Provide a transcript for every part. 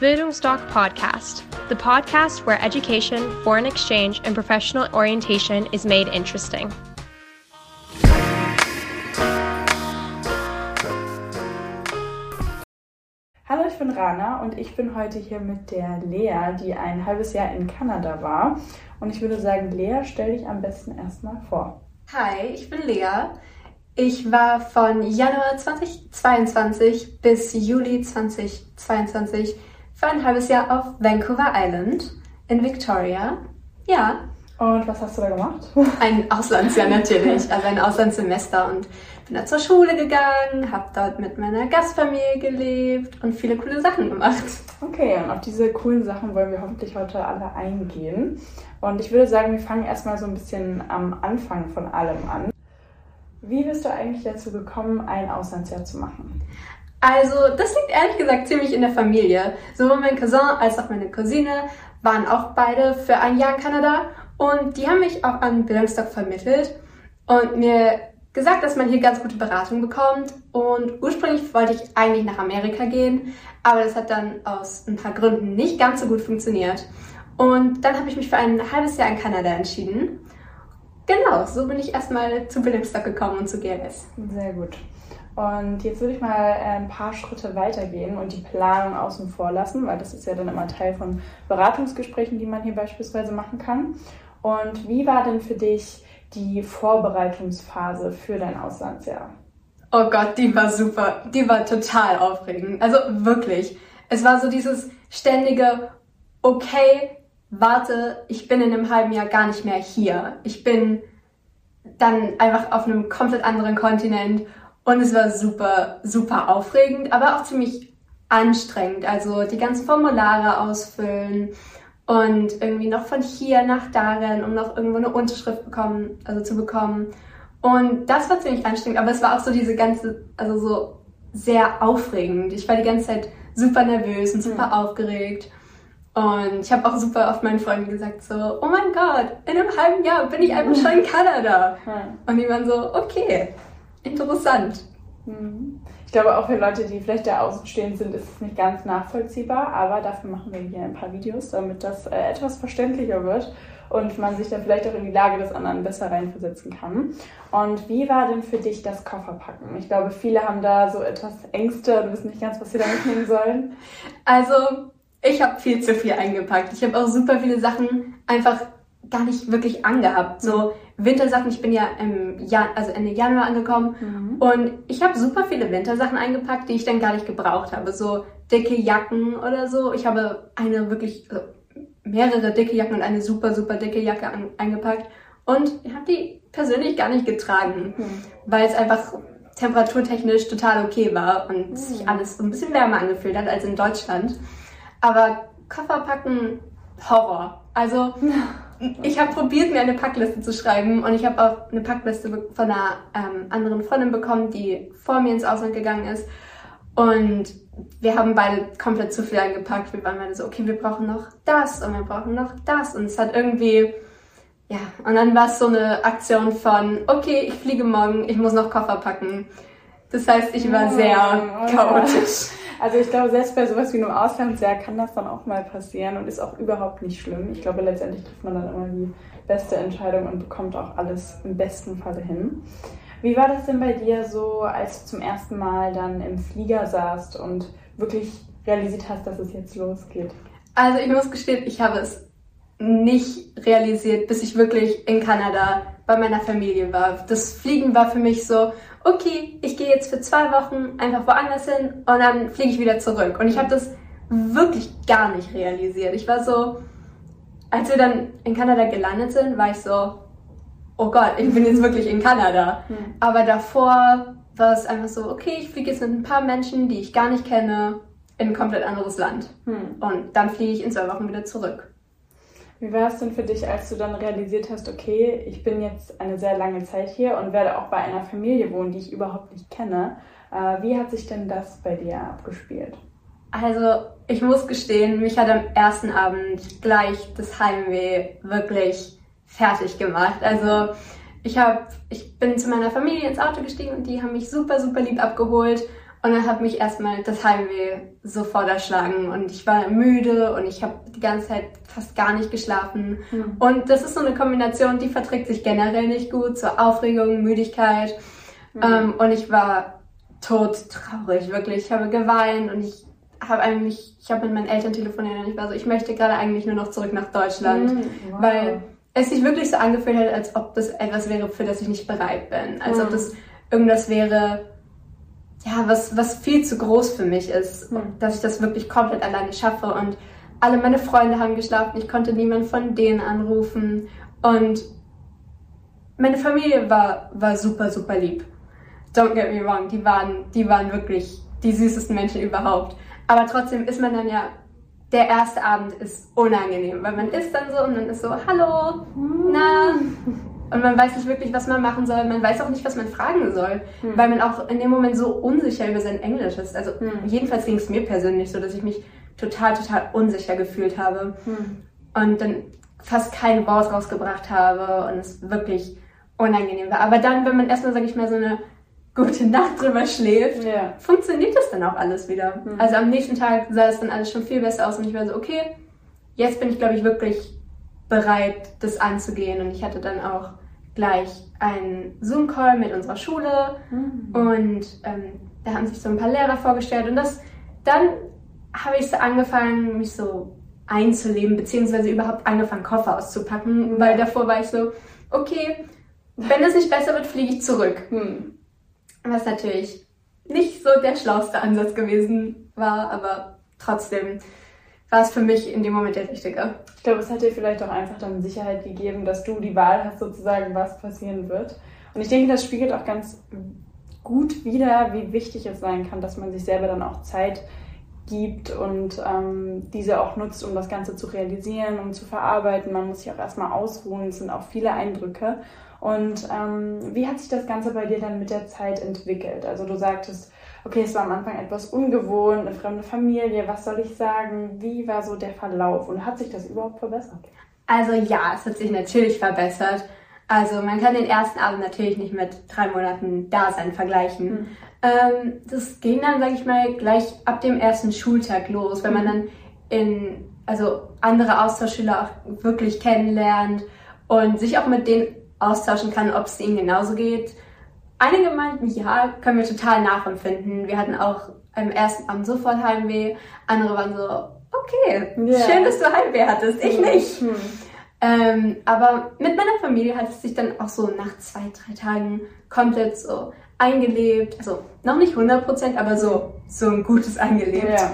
Bildungsdoc Podcast, the podcast where education, foreign exchange, and professional orientation is made interesting. Hallo, ich bin Rana und ich bin heute hier mit der Lea, die ein halbes Jahr in Kanada war. Und ich würde sagen, Lea, stell dich am besten erstmal vor. Hi, ich bin Lea. Ich war von Januar 2022 bis Juli 2022 für ein halbes Jahr auf Vancouver Island in Victoria. Ja. Und was hast du da gemacht? Ein Auslandsjahr natürlich, also ein Auslandssemester und bin da zur Schule gegangen, habe dort mit meiner Gastfamilie gelebt und viele coole Sachen gemacht. Okay, und auf diese coolen Sachen wollen wir hoffentlich heute alle eingehen. Und ich würde sagen, wir fangen erstmal so ein bisschen am Anfang von allem an. Wie bist du eigentlich dazu gekommen, ein Auslandsjahr zu machen? Also, das liegt ehrlich gesagt ziemlich in der Familie. Sowohl mein Cousin als auch meine Cousine waren auch beide für ein Jahr in Kanada und die haben mich auch an Bildungsstock vermittelt und mir gesagt, dass man hier ganz gute Beratung bekommt. Und ursprünglich wollte ich eigentlich nach Amerika gehen, aber das hat dann aus ein paar Gründen nicht ganz so gut funktioniert. Und dann habe ich mich für ein halbes Jahr in Kanada entschieden. Genau, so bin ich erstmal zu Bildungsstock gekommen und zu GLS. Sehr gut. Und jetzt würde ich mal äh, ein paar Schritte weitergehen und die Planung außen vor lassen, weil das ist ja dann immer Teil von Beratungsgesprächen, die man hier beispielsweise machen kann. Und wie war denn für dich die Vorbereitungsphase für dein Auslandsjahr? Oh Gott, die war super. Die war total aufregend. Also wirklich. Es war so dieses ständige, okay, warte, ich bin in einem halben Jahr gar nicht mehr hier. Ich bin dann einfach auf einem komplett anderen Kontinent und es war super, super aufregend, aber auch ziemlich anstrengend. Also die ganzen Formulare ausfüllen und irgendwie noch von hier nach darin, um noch irgendwo eine Unterschrift bekommen, also zu bekommen. Und das war ziemlich anstrengend, aber es war auch so diese ganze, also so sehr aufregend. Ich war die ganze Zeit super nervös und super mhm. aufgeregt. Und ich habe auch super oft meinen Freunden gesagt so, oh mein Gott, in einem halben Jahr bin ich einfach schon in Kanada. Und die waren so, okay, interessant. Mhm. Ich glaube auch für Leute, die vielleicht da außenstehend sind, ist es nicht ganz nachvollziehbar, aber dafür machen wir hier ein paar Videos, damit das äh, etwas verständlicher wird und man sich dann vielleicht auch in die Lage des anderen besser reinversetzen kann. Und wie war denn für dich das Kofferpacken? Ich glaube, viele haben da so etwas Ängste und wissen nicht ganz, was sie da mitnehmen sollen. Also ich habe viel zu viel eingepackt. Ich habe auch super viele Sachen einfach gar nicht wirklich angehabt. So Wintersachen, ich bin ja im Jan also Ende Januar angekommen mhm. und ich habe super viele Wintersachen eingepackt, die ich dann gar nicht gebraucht habe. So dicke Jacken oder so. Ich habe eine wirklich also mehrere dicke Jacken und eine super, super dicke Jacke an, eingepackt und ich habe die persönlich gar nicht getragen, mhm. weil es einfach temperaturtechnisch total okay war und mhm. sich alles so ein bisschen wärmer angefühlt hat als in Deutschland. Aber Koffer packen, Horror. Also ich habe probiert, mir eine Packliste zu schreiben und ich habe auch eine Packliste von einer ähm, anderen Freundin bekommen, die vor mir ins Ausland gegangen ist. Und wir haben beide komplett zu viel eingepackt. Wir waren beide so, okay, wir brauchen noch das und wir brauchen noch das. Und es hat irgendwie, ja, und dann war es so eine Aktion von, okay, ich fliege morgen, ich muss noch Koffer packen. Das heißt, ich war sehr chaotisch. Also ich glaube, selbst bei sowas wie einem Auslandsjahr kann das dann auch mal passieren und ist auch überhaupt nicht schlimm. Ich glaube, letztendlich trifft man dann immer die beste Entscheidung und bekommt auch alles im besten Falle hin. Wie war das denn bei dir so, als du zum ersten Mal dann im Flieger saßt und wirklich realisiert hast, dass es jetzt losgeht? Also ich muss gestehen, ich habe es nicht realisiert, bis ich wirklich in Kanada bei meiner Familie war. Das Fliegen war für mich so, okay, ich gehe jetzt für zwei Wochen einfach woanders hin und dann fliege ich wieder zurück. Und ich habe das wirklich gar nicht realisiert. Ich war so, als wir dann in Kanada gelandet sind, war ich so, oh Gott, ich bin jetzt wirklich in Kanada. Mhm. Aber davor war es einfach so, okay, ich fliege jetzt mit ein paar Menschen, die ich gar nicht kenne, in ein komplett anderes Land. Mhm. Und dann fliege ich in zwei Wochen wieder zurück. Wie war es denn für dich, als du dann realisiert hast, okay, ich bin jetzt eine sehr lange Zeit hier und werde auch bei einer Familie wohnen, die ich überhaupt nicht kenne? Äh, wie hat sich denn das bei dir abgespielt? Also, ich muss gestehen, mich hat am ersten Abend gleich das Heimweh wirklich fertig gemacht. Also, ich hab, ich bin zu meiner Familie ins Auto gestiegen und die haben mich super, super lieb abgeholt. Und dann hat mich erstmal das Heimweh sofort erschlagen und ich war müde und ich habe die ganze Zeit fast gar nicht geschlafen. Mhm. Und das ist so eine Kombination, die verträgt sich generell nicht gut, so Aufregung, Müdigkeit. Mhm. Ähm, und ich war tot traurig, wirklich. Ich habe geweint und ich habe eigentlich, ich habe mit meinen Eltern telefoniert und ich war so, ich möchte gerade eigentlich nur noch zurück nach Deutschland, mhm. wow. weil es sich wirklich so angefühlt hat, als ob das etwas wäre, für das ich nicht bereit bin. Als ob das irgendwas wäre, ja, was, was viel zu groß für mich ist, mhm. dass ich das wirklich komplett alleine schaffe. Und alle meine Freunde haben geschlafen, ich konnte niemand von denen anrufen. Und meine Familie war, war super, super lieb. Don't get me wrong, die waren, die waren wirklich die süßesten Menschen überhaupt. Aber trotzdem ist man dann ja, der erste Abend ist unangenehm, weil man ist dann so und dann ist so, hallo, na, und man weiß nicht wirklich, was man machen soll. Man weiß auch nicht, was man fragen soll, hm. weil man auch in dem Moment so unsicher über sein Englisch ist. Also hm. jedenfalls ging es mir persönlich so, dass ich mich total, total unsicher gefühlt habe hm. und dann fast kein Wort rausgebracht habe und es wirklich unangenehm war. Aber dann, wenn man erstmal, sage ich mal, so eine gute Nacht drüber schläft, ja. funktioniert das dann auch alles wieder. Hm. Also am nächsten Tag sah es dann alles schon viel besser aus und ich war so, okay, jetzt bin ich, glaube ich, wirklich bereit, das anzugehen. Und ich hatte dann auch gleich einen Zoom-Call mit unserer Schule mhm. und ähm, da haben sich so ein paar Lehrer vorgestellt und das dann habe ich so angefangen, mich so einzuleben, beziehungsweise überhaupt angefangen, Koffer auszupacken, mhm. weil davor war ich so, okay, wenn es nicht besser wird, fliege ich zurück. Mhm. Was natürlich nicht so der schlauste Ansatz gewesen war, aber trotzdem war es für mich in dem Moment der richtige. Ich glaube, es hat dir vielleicht auch einfach dann Sicherheit gegeben, dass du die Wahl hast, sozusagen, was passieren wird. Und ich denke, das spiegelt auch ganz gut wider, wie wichtig es sein kann, dass man sich selber dann auch Zeit gibt und ähm, diese auch nutzt, um das Ganze zu realisieren, um zu verarbeiten. Man muss sich auch erstmal ausruhen. Es sind auch viele Eindrücke. Und ähm, wie hat sich das Ganze bei dir dann mit der Zeit entwickelt? Also du sagtest, okay, es war am Anfang etwas ungewohnt, eine fremde Familie, was soll ich sagen? Wie war so der Verlauf und hat sich das überhaupt verbessert? Also ja, es hat sich natürlich verbessert. Also man kann den ersten Abend natürlich nicht mit drei Monaten Dasein vergleichen. Mhm. Ähm, das ging dann, sage ich mal, gleich ab dem ersten Schultag los, wenn man mhm. dann in also andere Austauschschüler auch wirklich kennenlernt und sich auch mit denen austauschen kann, ob es ihnen genauso geht Einige meinten, ja, können wir total nachempfinden. Wir hatten auch im ersten Abend sofort Heimweh. Andere waren so, okay, yeah. schön, dass du Heimweh hattest. Ich nicht. Mhm. Ähm, aber mit meiner Familie hat es sich dann auch so nach zwei, drei Tagen komplett so eingelebt. Also noch nicht 100 Prozent, aber so, so ein gutes eingelebt. Yeah.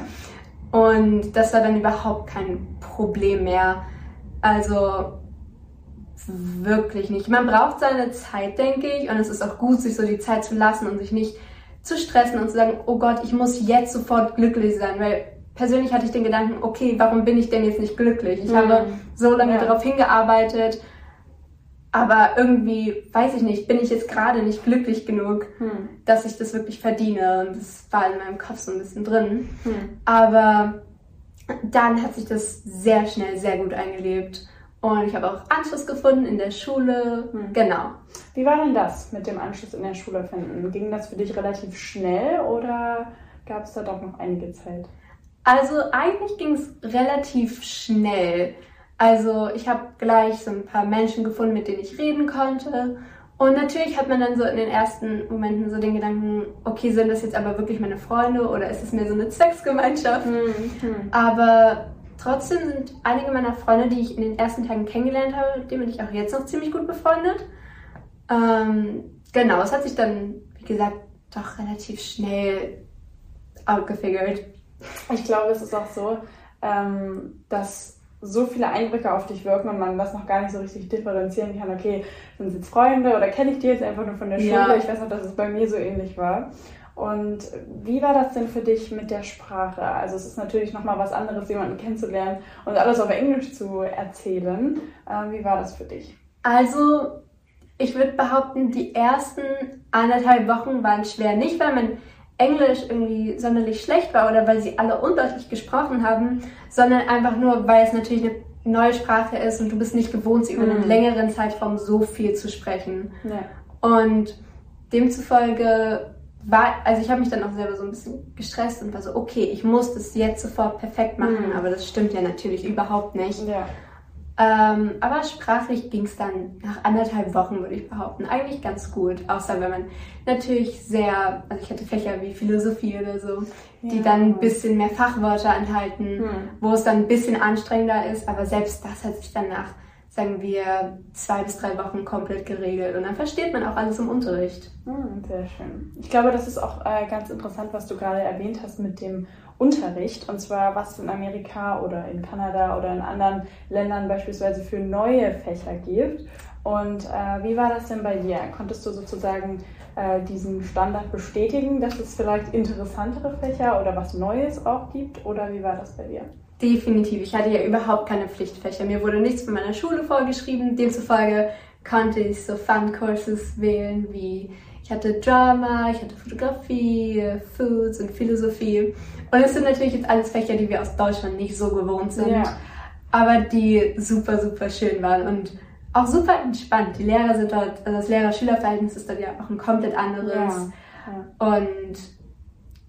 Und das war dann überhaupt kein Problem mehr. Also wirklich nicht. Man braucht seine Zeit, denke ich, und es ist auch gut, sich so die Zeit zu lassen und sich nicht zu stressen und zu sagen, oh Gott, ich muss jetzt sofort glücklich sein, weil persönlich hatte ich den Gedanken, okay, warum bin ich denn jetzt nicht glücklich? Ich mhm. habe so lange ja. darauf hingearbeitet, aber irgendwie, weiß ich nicht, bin ich jetzt gerade nicht glücklich genug, mhm. dass ich das wirklich verdiene. Und das war in meinem Kopf so ein bisschen drin. Mhm. Aber dann hat sich das sehr schnell, sehr gut eingelebt. Und ich habe auch Anschluss gefunden in der Schule. Hm. Genau. Wie war denn das mit dem Anschluss in der Schule finden? Ging das für dich relativ schnell oder gab es da doch noch einige Zeit? Also eigentlich ging es relativ schnell. Also ich habe gleich so ein paar Menschen gefunden, mit denen ich reden konnte. Und natürlich hat man dann so in den ersten Momenten so den Gedanken, okay, sind das jetzt aber wirklich meine Freunde oder ist es mir so eine Zwecksgemeinschaft? Mhm. Aber Trotzdem sind einige meiner Freunde, die ich in den ersten Tagen kennengelernt habe, mit denen bin ich auch jetzt noch ziemlich gut befreundet. Ähm, genau, es hat sich dann, wie gesagt, doch relativ schnell outgefigured. Ich glaube, es ist auch so, ähm, dass so viele Eindrücke auf dich wirken und man das noch gar nicht so richtig differenzieren kann. Okay, sind es jetzt Freunde oder kenne ich die jetzt einfach nur von der Schule? Ja. Ich weiß noch, dass es bei mir so ähnlich war. Und wie war das denn für dich mit der Sprache? Also es ist natürlich nochmal was anderes, jemanden kennenzulernen und alles auf Englisch zu erzählen. Ähm, wie war das für dich? Also ich würde behaupten, die ersten anderthalb Wochen waren schwer. Nicht, weil mein Englisch irgendwie sonderlich schlecht war oder weil sie alle undeutlich gesprochen haben, sondern einfach nur, weil es natürlich eine neue Sprache ist und du bist nicht gewohnt, sie über einen mhm. längeren Zeitraum so viel zu sprechen. Ja. Und demzufolge war, also ich habe mich dann auch selber so ein bisschen gestresst und war so, okay, ich muss das jetzt sofort perfekt machen, Mhm. aber das stimmt ja natürlich überhaupt nicht. Ja. Ähm, aber sprachlich ging es dann nach anderthalb Wochen, würde ich behaupten, eigentlich ganz gut. Außer wenn man natürlich sehr, also ich hatte Fächer wie Philosophie oder so, die Ja. dann ein bisschen mehr Fachwörter enthalten, Hm. wo es dann ein bisschen anstrengender ist. Aber selbst das hat sich dann nach, sagen wir, zwei bis drei Wochen komplett geregelt. Und dann versteht man auch alles im Unterricht. Hm, sehr schön. Ich glaube, das ist auch äh, ganz interessant, was du gerade erwähnt hast mit dem Unterricht. Und zwar, was in Amerika oder in Kanada oder in anderen Ländern beispielsweise für neue Fächer gibt. Und äh, wie war das denn bei dir? Konntest du sozusagen äh, diesen Standard bestätigen, dass es vielleicht interessantere Fächer oder was Neues auch gibt? Oder wie war das bei dir? Definitiv. Ich hatte ja überhaupt keine Pflichtfächer. Mir wurde nichts von meiner Schule vorgeschrieben. Demzufolge konnte ich so Fun-Courses wählen wie ich hatte Drama, ich hatte Fotografie, Foods und Philosophie. Und es sind natürlich jetzt alles Fächer, die wir aus Deutschland nicht so gewohnt sind, Ja. aber die super, super schön waren und auch super entspannt. Die Lehrer sind dort, also das Lehrer-Schüler-Verhältnis ist dort ja auch ein komplett anderes. Ja. Und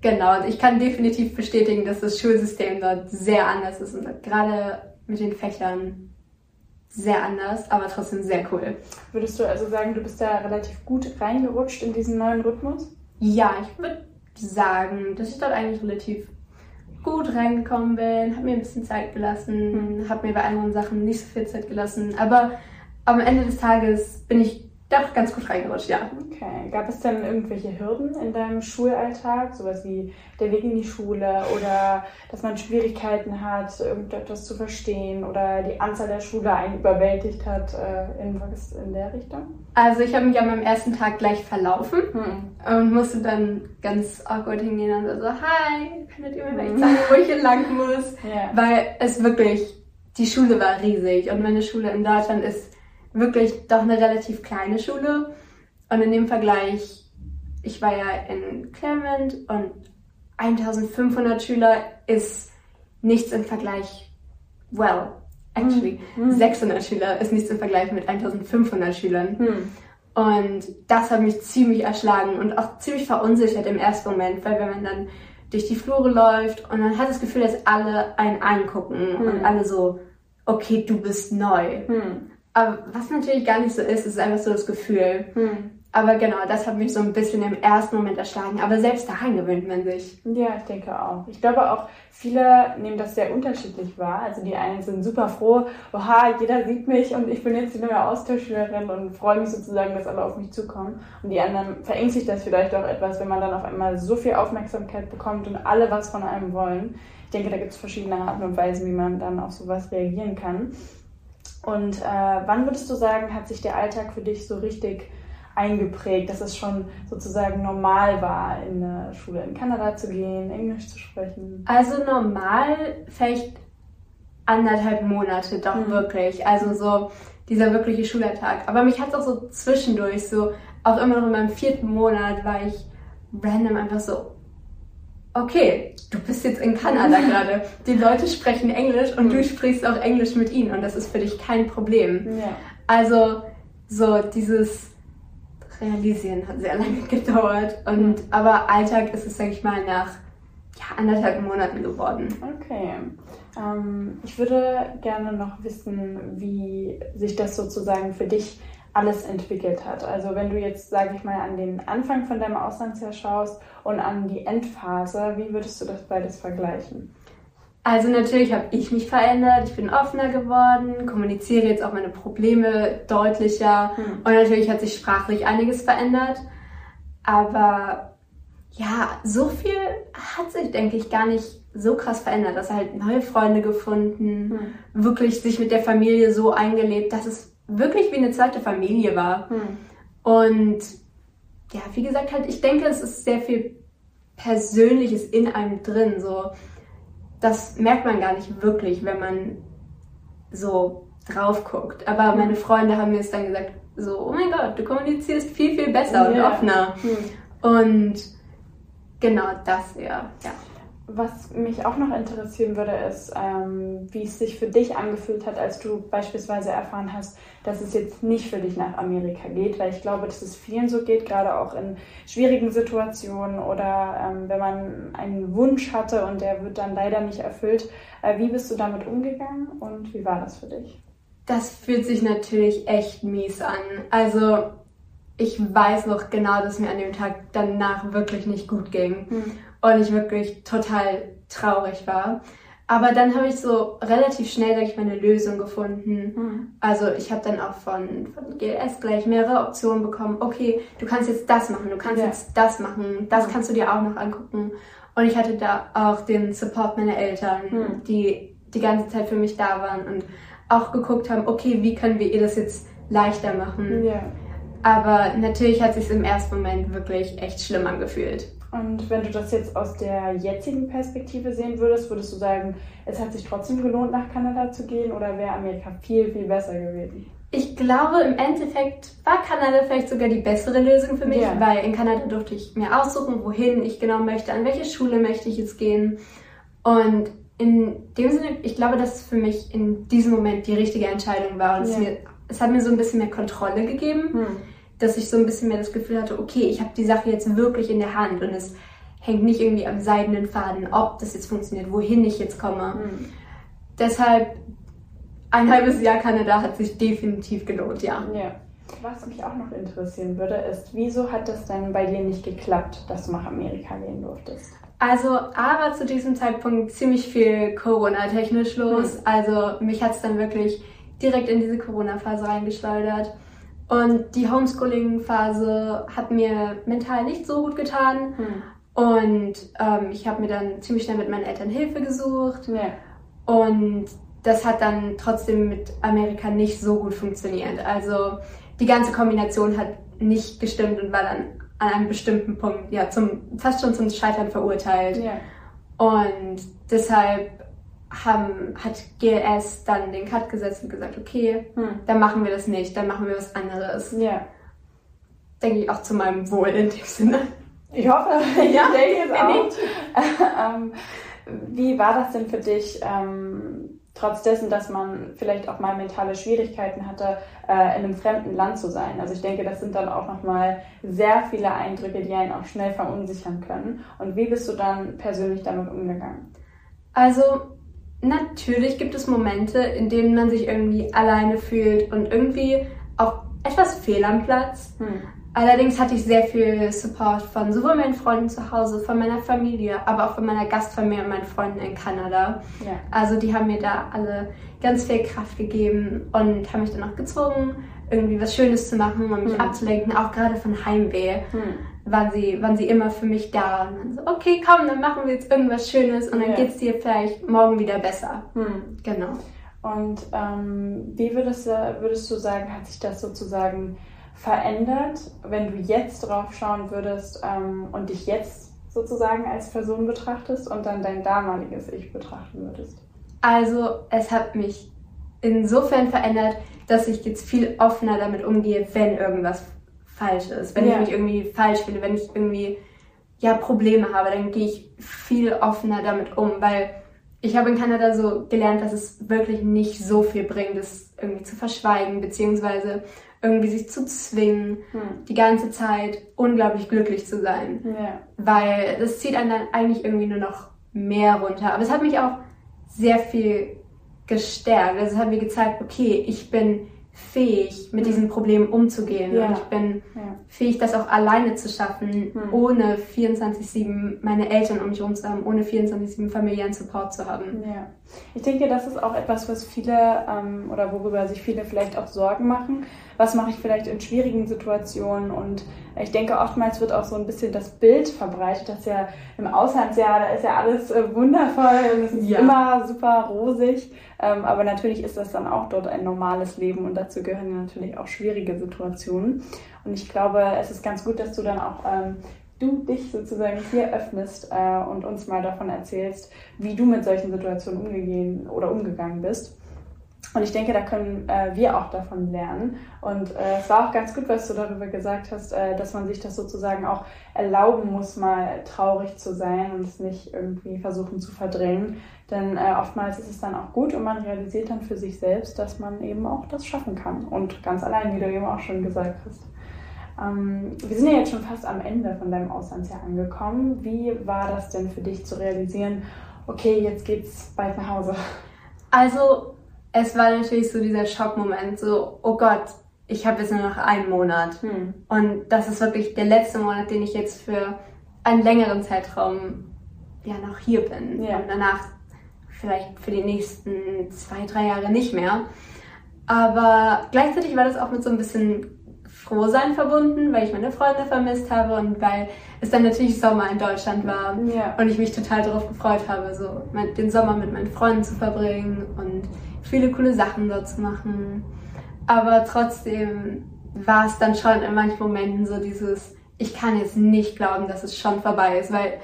genau, also ich kann definitiv bestätigen, dass das Schulsystem dort sehr anders ist und gerade mit den Fächern sehr anders, aber trotzdem sehr cool. Würdest du also sagen, du bist da relativ gut reingerutscht in diesen neuen Rhythmus? Ja, ich würde sagen, dass ich dort eigentlich relativ gut reingekommen bin, habe mir ein bisschen Zeit gelassen, habe mir bei anderen Sachen nicht so viel Zeit gelassen, aber am Ende des Tages bin ich doch ganz gut reingerutscht, ja. Okay. Gab es denn irgendwelche Hürden in deinem Schulalltag? Sowas wie der Weg in die Schule oder dass man Schwierigkeiten hat, irgendetwas zu verstehen oder die Anzahl der Schüler einen überwältigt hat, äh, irgendwas in der Richtung? Also ich habe mich an meinem ersten Tag gleich verlaufen. Hm. und musste dann ganz awkward hingehen und so, hi, könntet ihr mir vielleicht sagen, wo ich hier lang muss? Ja. Weil es wirklich, die Schule war riesig und meine Schule in Deutschland ist wirklich doch eine relativ kleine Schule. Und in dem Vergleich, ich war ja in Claremont und 1500 Schüler ist nichts im Vergleich, well, actually, 600 Schüler ist nichts im Vergleich mit 1500 Schülern. Hm. Und das hat mich ziemlich erschlagen und auch ziemlich verunsichert im ersten Moment, weil wenn man dann durch die Flure läuft und man hat das Gefühl, dass alle einen angucken und alle so, okay, du bist neu. Hm. Aber was natürlich gar nicht so ist, ist einfach so das Gefühl. Hm. Aber genau, das hat mich so ein bisschen im ersten Moment erschlagen. Aber selbst daran gewöhnt man sich. Ja, ich denke auch. Ich glaube auch, viele nehmen das sehr unterschiedlich wahr. Also die einen sind super froh, oha, jeder sieht mich und ich bin jetzt die neue Austauschschülerin und freue mich sozusagen, dass alle auf mich zukommen. Und die anderen verängstigt das vielleicht auch etwas, wenn man dann auf einmal so viel Aufmerksamkeit bekommt und alle was von einem wollen. Ich denke, da gibt es verschiedene Arten und Weisen, wie man dann auf sowas reagieren kann. Und äh, wann würdest du sagen, hat sich der Alltag für dich so richtig eingeprägt, dass es schon sozusagen normal war, in eine Schule in Kanada zu gehen, Englisch zu sprechen? Also normal vielleicht anderthalb Monate, doch Mhm. wirklich. Also so dieser wirkliche Schulalltag. Aber mich hat es auch so zwischendurch, so auch immer noch in meinem vierten Monat war ich random einfach so, okay, du bist jetzt in Kanada gerade. Die Leute sprechen Englisch und du sprichst auch Englisch mit ihnen und das ist für dich kein Problem. Ja. Also so dieses Realisieren hat sehr lange gedauert. Und aber Alltag ist es, sag ich mal, nach ja, anderthalb Monaten geworden. Okay. Ähm, ich würde gerne noch wissen, wie sich das sozusagen für dich alles entwickelt hat. Also wenn du jetzt, sage ich mal, an den Anfang von deinem Auslandsjahr schaust und an die Endphase, wie würdest du das beides vergleichen? Also natürlich habe ich mich verändert, ich bin offener geworden, kommuniziere jetzt auch meine Probleme deutlicher Hm. und natürlich hat sich sprachlich einiges verändert. Aber ja, so viel hat sich, denke ich, gar nicht so krass verändert. Dass halt neue Freunde gefunden, Hm. wirklich sich mit der Familie so eingelebt, dass es wirklich wie eine zweite Familie war. Hm. Und ja, wie gesagt, halt, ich denke, es ist sehr viel Persönliches in einem drin. So, das merkt man gar nicht wirklich, wenn man so drauf guckt. Aber meine Freunde haben mir es dann gesagt, so, oh mein Gott, du kommunizierst viel, viel besser und Ja. offener. Hm. Und genau das, ja. ja. Was mich auch noch interessieren würde, ist, ähm, wie es sich für dich angefühlt hat, als du beispielsweise erfahren hast, dass es jetzt nicht für dich nach Amerika geht, weil ich glaube, dass es vielen so geht, gerade auch in schwierigen Situationen oder ähm, wenn man einen Wunsch hatte und der wird dann leider nicht erfüllt. Äh, wie bist du damit umgegangen und wie war das für dich? Das fühlt sich natürlich echt mies an. Also ich weiß noch genau, dass mir an dem Tag danach wirklich nicht gut ging. Hm und ich wirklich total traurig war. Aber dann habe ich so relativ schnell, sag ich mal, eine Lösung gefunden. Mhm. Also ich habe dann auch von, von GLS gleich mehrere Optionen bekommen. Okay, du kannst jetzt das machen, du kannst ja. jetzt das machen, das mhm. kannst du dir auch noch angucken. Und ich hatte da auch den Support meiner Eltern, mhm. die die ganze Zeit für mich da waren und auch geguckt haben, okay, wie können wir ihr das jetzt leichter machen. Ja. Aber natürlich hat sich im ersten Moment wirklich echt schlimm angefühlt. Und wenn du das jetzt aus der jetzigen Perspektive sehen würdest, würdest du sagen, es hat sich trotzdem gelohnt, nach Kanada zu gehen oder wäre Amerika viel, viel besser gewesen? Ich glaube, im Endeffekt war Kanada vielleicht sogar die bessere Lösung für mich, ja. weil in Kanada durfte ich mir aussuchen, wohin ich genau möchte, an welche Schule möchte ich jetzt gehen. Und in dem Sinne, ich glaube, dass es für mich in diesem Moment die richtige Entscheidung war. Und ja. es, mir, es, hat mir so ein bisschen mehr Kontrolle gegeben. Hm dass ich so ein bisschen mehr das Gefühl hatte, okay, ich habe die Sache jetzt wirklich in der Hand und es hängt nicht irgendwie am seidenen Faden, ob das jetzt funktioniert, wohin ich jetzt komme. Mhm. Deshalb ein halbes Jahr Kanada hat sich definitiv gelohnt, ja. ja. Was mich auch noch interessieren würde, ist, wieso hat das denn bei dir nicht geklappt, dass du nach Amerika gehen durftest? Also, aber zu diesem Zeitpunkt ziemlich viel Corona-technisch los. Mhm. Also, mich hat es dann wirklich direkt in diese Corona-Phase reingeschleudert. Und die Homeschooling-Phase hat mir mental nicht so gut getan. Hm. Und ähm, ich habe mir dann ziemlich schnell mit meinen Eltern Hilfe gesucht. Ja. Und das hat dann trotzdem mit Amerika nicht so gut funktioniert. Also die ganze Kombination hat nicht gestimmt und war dann an einem bestimmten Punkt ja zum fast schon zum Scheitern verurteilt. Ja. Und deshalb haben, hat GLS dann den Cut gesetzt und gesagt, okay, hm. dann machen wir das nicht, dann machen wir was anderes. Ja. Denke ich auch zu meinem Wohl in dem Sinne. Ich hoffe, ja, ich denke es auch. ähm, wie war das denn für dich, ähm, trotz dessen, dass man vielleicht auch mal mentale Schwierigkeiten hatte, äh, in einem fremden Land zu sein? Also ich denke, das sind dann auch nochmal sehr viele Eindrücke, die einen auch schnell verunsichern können. Und wie bist du dann persönlich damit umgegangen? Also Natürlich gibt es Momente, in denen man sich irgendwie alleine fühlt und irgendwie auch etwas fehl am Platz. Hm. Allerdings hatte ich sehr viel Support von sowohl meinen Freunden zu Hause, von meiner Familie, aber auch von meiner Gastfamilie und meinen Freunden in Kanada. Ja. Also die haben mir da alle ganz viel Kraft gegeben und haben mich dann auch gezwungen, irgendwie was Schönes zu machen und mich hm. abzulenken, auch gerade von Heimweh. Hm waren sie, waren sie immer für mich da. Und dann so, okay, komm, dann machen wir jetzt irgendwas Schönes und dann ja. geht's dir vielleicht morgen wieder besser. Hm. Genau. Und ähm, wie würdest du, würdest du sagen, hat sich das sozusagen verändert, wenn du jetzt drauf schauen würdest ähm, und dich jetzt sozusagen als Person betrachtest und dann dein damaliges Ich betrachten würdest? Also es hat mich insofern verändert, dass ich jetzt viel offener damit umgehe, wenn irgendwas falsch ist. Wenn ja. ich mich irgendwie falsch fühle, wenn ich irgendwie ja Probleme habe, dann gehe ich viel offener damit um, weil ich habe in Kanada so gelernt, dass es wirklich nicht so viel bringt, es irgendwie zu verschweigen, beziehungsweise irgendwie sich zu zwingen, hm. die ganze Zeit unglaublich glücklich zu sein. Ja. Weil das zieht einen dann eigentlich irgendwie nur noch mehr runter. Aber es hat mich auch sehr viel gestärkt. Also es hat mir gezeigt, okay, ich bin fähig, mit mhm. diesem Problem umzugehen. Ja. Und ich bin ja. fähig, das auch alleine zu schaffen, mhm. ohne 24-7 meine Eltern um mich herum zu haben, ohne 24-7 familiären Support zu haben. Ja. Ich denke, das ist auch etwas, was viele ähm, oder worüber sich viele vielleicht auch Sorgen machen. Was mache ich vielleicht in schwierigen Situationen? Und ich denke, oftmals wird auch so ein bisschen das Bild verbreitet, dass ja im Auslandsjahr, da ist ja alles äh, wundervoll und es ist ja. immer super rosig. Ähm, aber natürlich ist das dann auch dort ein normales Leben und dazu gehören natürlich auch schwierige Situationen. Und ich glaube, es ist ganz gut, dass du dann auch ähm, du dich sozusagen hier öffnest äh, und uns mal davon erzählst, wie du mit solchen Situationen umgegangen oder umgegangen bist. Und ich denke, da können äh, wir auch davon lernen. Und äh, es war auch ganz gut, was du darüber gesagt hast, äh, dass man sich das sozusagen auch erlauben muss, mal traurig zu sein und es nicht irgendwie versuchen zu verdrängen. Denn äh, oftmals ist es dann auch gut und man realisiert dann für sich selbst, dass man eben auch das schaffen kann. Und ganz allein, wie du eben auch schon gesagt hast. Ähm, wir sind ja jetzt schon fast am Ende von deinem Auslandsjahr angekommen. Wie war das denn für dich zu realisieren, okay, jetzt geht's bald nach Hause? Also es war natürlich so dieser Schockmoment, so, oh Gott, ich habe jetzt nur noch einen Monat. Hm. Und das ist wirklich der letzte Monat, den ich jetzt für einen längeren Zeitraum ja noch hier bin. Ja. Und danach vielleicht für die nächsten zwei, drei Jahre nicht mehr. Aber gleichzeitig war das auch mit so ein bisschen Frohsein verbunden, weil ich meine Freunde vermisst habe und weil es dann natürlich Sommer in Deutschland war ja. und ich mich total darauf gefreut habe, so den Sommer mit meinen Freunden zu verbringen und viele coole Sachen dort zu machen. Aber trotzdem war es dann schon in manchen Momenten so dieses, ich kann jetzt nicht glauben, dass es schon vorbei ist, weil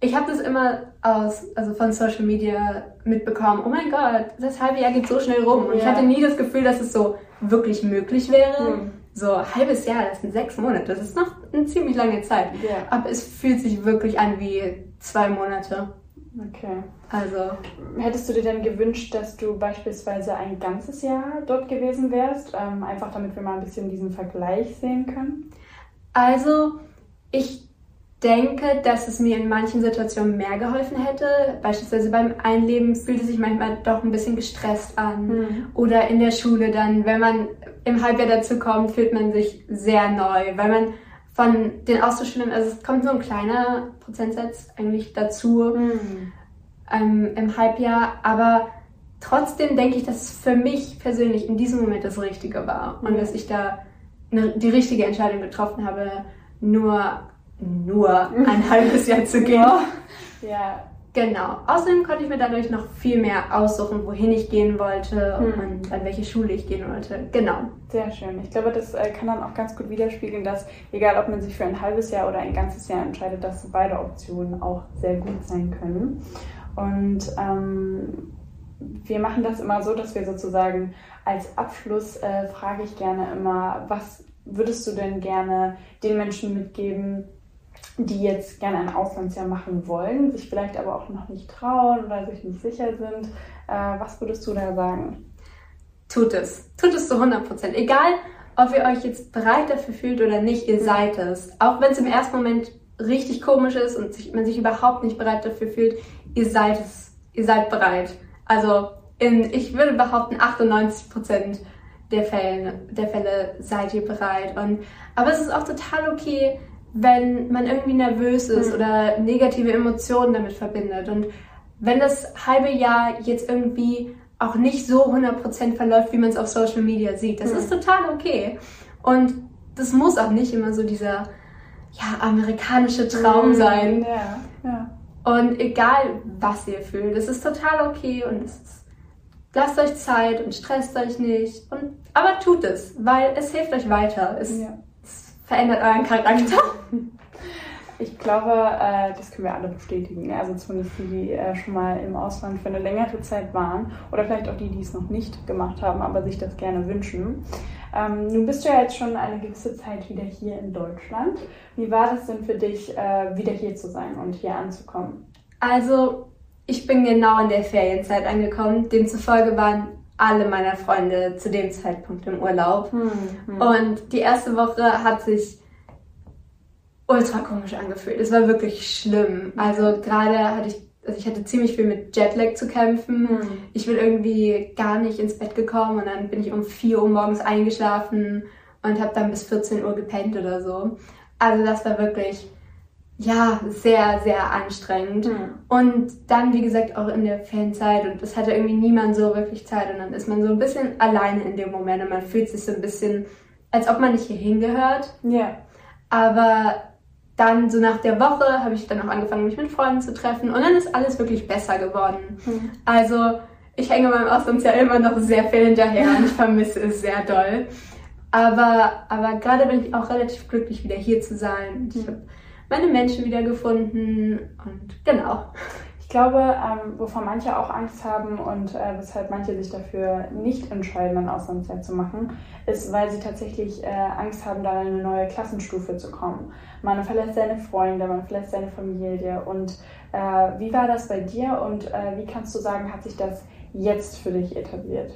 ich habe das immer aus, also von Social Media mitbekommen. Oh mein Gott, das halbe Jahr geht so schnell rum. Und ja. ich hatte nie das Gefühl, dass es so wirklich möglich wäre. Mhm. So halbes Jahr, das sind sechs Monate. Das ist noch eine ziemlich lange Zeit. Ja. Aber es fühlt sich wirklich an wie zwei Monate. Okay. Also. Hättest du dir denn gewünscht, dass du beispielsweise ein ganzes Jahr dort gewesen wärst? Ähm, einfach damit wir mal ein bisschen diesen Vergleich sehen können? Also, ich denke, dass es mir in manchen Situationen mehr geholfen hätte. Beispielsweise beim Einleben fühlt es sich manchmal doch ein bisschen gestresst an. Mhm. Oder in der Schule dann, wenn man im Halbjahr dazu kommt, fühlt man sich sehr neu, weil man von den Austauschschülern, also es kommt nur ein kleiner Prozentsatz eigentlich dazu mhm. ähm, im Halbjahr, aber trotzdem denke ich, dass es für mich persönlich in diesem Moment das Richtige war und dass ich da eine, die richtige Entscheidung getroffen habe, nur, nur ein halbes Jahr zu gehen. Ja. ja. Genau. Außerdem konnte ich mir dadurch noch viel mehr aussuchen, wohin ich gehen wollte hm. und an welche Schule ich gehen wollte. Genau. Sehr schön. Ich glaube, das äh, kann dann auch ganz gut widerspiegeln, dass egal, ob man sich für ein halbes Jahr oder ein ganzes Jahr entscheidet, dass beide Optionen auch sehr gut sein können. Und ähm, wir machen das immer so, dass wir sozusagen als Abschluss äh, frage ich gerne immer, was würdest du denn gerne den Menschen mitgeben, die jetzt gerne ein Auslandsjahr machen wollen, sich vielleicht aber auch noch nicht trauen oder sich nicht sicher sind. Äh, was würdest du da sagen? Tut es. Tut es zu 100 Prozent. Egal, ob ihr euch jetzt bereit dafür fühlt oder nicht, ihr seid es. Auch wenn es im ersten Moment richtig komisch ist und sich, man sich überhaupt nicht bereit dafür fühlt, ihr seid es. Ihr seid bereit. Also in, ich würde behaupten, 98 Prozent der Fälle, der Fälle seid ihr bereit. Und, aber es ist auch total okay, wenn man irgendwie nervös ist mhm. oder negative Emotionen damit verbindet. Und wenn das halbe Jahr jetzt irgendwie auch nicht so 100% verläuft, wie man es auf Social Media sieht, das mhm. ist total okay. Und das muss auch nicht immer so dieser ja, amerikanische Traum mhm. sein. Ja, ja. Und egal, was ihr fühlt, es ist total okay und es ist, lasst euch Zeit und stresst euch nicht. Und, aber tut es, weil es hilft euch weiter. Es, ja verändert euren Charakter? Ich glaube, äh, das können wir alle bestätigen. Also zumindest die, die äh, schon mal im Ausland für eine längere Zeit waren oder vielleicht auch die, die es noch nicht gemacht haben, aber sich das gerne wünschen. Ähm, nun bist du ja jetzt schon eine gewisse Zeit wieder hier in Deutschland. Wie war das denn für dich, äh, wieder hier zu sein und hier anzukommen? Also, ich bin genau in der Ferienzeit angekommen. Demzufolge waren alle meiner Freunde zu dem Zeitpunkt im Urlaub. Hm, hm. Und die erste Woche hat sich ultra komisch angefühlt. Es war wirklich schlimm. Also gerade hatte ich, also ich hatte ziemlich viel mit Jetlag zu kämpfen. Hm. Ich bin irgendwie gar nicht ins Bett gekommen und dann bin ich um 4 Uhr morgens eingeschlafen und habe dann bis 14 Uhr gepennt oder so. Also das war wirklich ja, sehr, sehr anstrengend. Mhm. Und dann, wie gesagt, auch in der Fanzeit und es hatte irgendwie niemand so wirklich Zeit und dann ist man so ein bisschen alleine in dem Moment und man fühlt sich so ein bisschen, als ob man nicht hier hingehört. Ja. Aber dann so nach der Woche habe ich dann auch angefangen, mich mit Freunden zu treffen und dann ist alles wirklich besser geworden. Mhm. Also ich hänge meinem Auslandsjahr immer noch sehr viel hinterher und ich vermisse es sehr doll. Aber, aber gerade bin ich auch relativ glücklich, wieder hier zu sein. Ich habe meine Menschen wiedergefunden und genau. Ich glaube, ähm, wovon manche auch Angst haben und äh, weshalb manche sich dafür nicht entscheiden, ein Auslandsjahr zu machen, ist, weil sie tatsächlich äh, Angst haben, da in eine neue Klassenstufe zu kommen. Man verlässt seine Freunde, man verlässt seine Familie. Und äh, wie war das bei dir und äh, wie kannst du sagen, hat sich das jetzt für dich etabliert?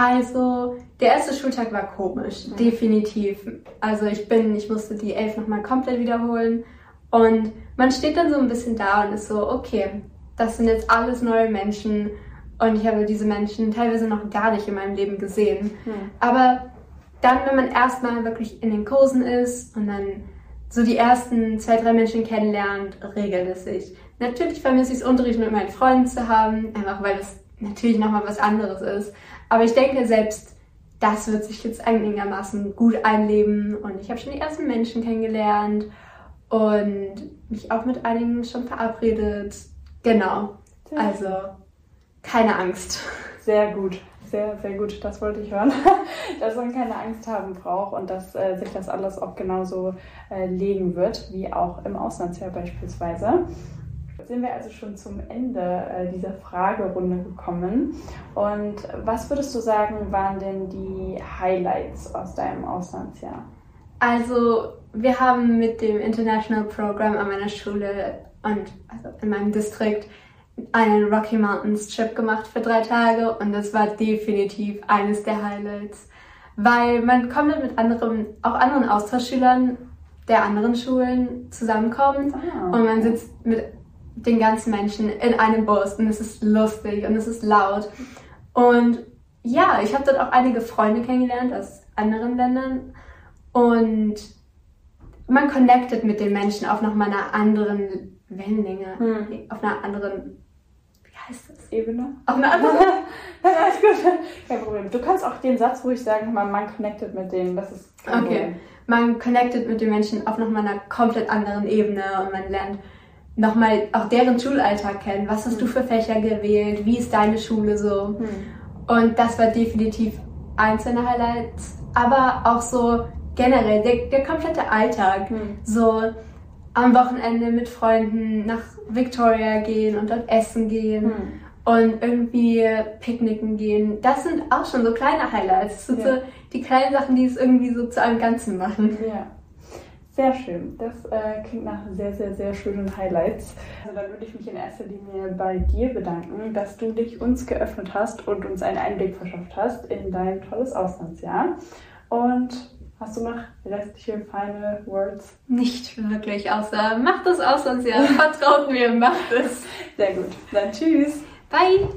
Also, der erste Schultag war komisch, mhm. definitiv. Also, ich bin, ich musste die elf nochmal komplett wiederholen. Und man steht dann so ein bisschen da und ist so, okay, das sind jetzt alles neue Menschen und ich habe diese Menschen teilweise noch gar nicht in meinem Leben gesehen. Mhm. Aber dann, wenn man erstmal wirklich in den Kursen ist und dann so die ersten zwei, drei Menschen kennenlernt, regelt es sich. Natürlich vermisse ich es, Unterricht mit meinen Freunden zu haben, einfach weil es natürlich nochmal was anderes ist. Aber ich denke, selbst das wird sich jetzt einigermaßen gut einleben und ich habe schon die ersten Menschen kennengelernt und mich auch mit einigen schon verabredet. Genau. Also keine Angst. Sehr gut. Sehr, sehr gut, das wollte ich hören, dass man keine Angst haben braucht und dass äh, sich das alles auch genauso äh, legen wird, wie auch im Auslandsjahr beispielsweise sind wir also schon zum Ende äh, dieser Fragerunde gekommen. Und was würdest du sagen, waren denn die Highlights aus deinem Auslandsjahr? Also, wir haben mit dem International Program an meiner Schule und also in meinem Distrikt einen Rocky Mountains Trip gemacht für drei Tage und das war definitiv eines der Highlights, weil man kommt mit anderen, auch anderen Austauschschülern der anderen Schulen zusammenkommt ah. und man sitzt mit den ganzen Menschen in einem Bus und es ist lustig und es ist laut. Und ja, ich habe dort auch einige Freunde kennengelernt aus anderen Ländern und man connectet mit den Menschen auf nochmal einer anderen Wellenlänge, hm. auf einer anderen, wie heißt das? Ebene? Auf einer anderen. Alles gut, kein Problem. Du kannst auch den Satz ruhig sagen, man, man connectet mit denen, das ist Okay. Problem. Man connectet mit den Menschen auf nochmal einer komplett anderen Ebene und man lernt nochmal auch deren Schulalltag kennen. Was hast du für Fächer gewählt? Wie ist deine Schule so? Hm. Und das war definitiv einzelne Highlights, aber auch so generell der, der komplette Alltag. Hm. So am Wochenende mit Freunden nach Victoria gehen und dort essen gehen. Hm. Und irgendwie picknicken gehen. Das sind auch schon so kleine Highlights. Das sind ja. so die kleinen Sachen, die es irgendwie so zu einem Ganzen machen. Ja. Sehr schön. Das äh, klingt nach sehr, sehr, sehr schönen Highlights. Also dann würde ich mich in erster Linie bei dir bedanken, dass du dich uns geöffnet hast und uns einen Einblick verschafft hast in dein tolles Auslandsjahr. Und hast du noch restliche final Words? Nicht wirklich, außer macht das Auslandsjahr. Vertraut mir, macht es. Sehr gut. Dann tschüss. Bye.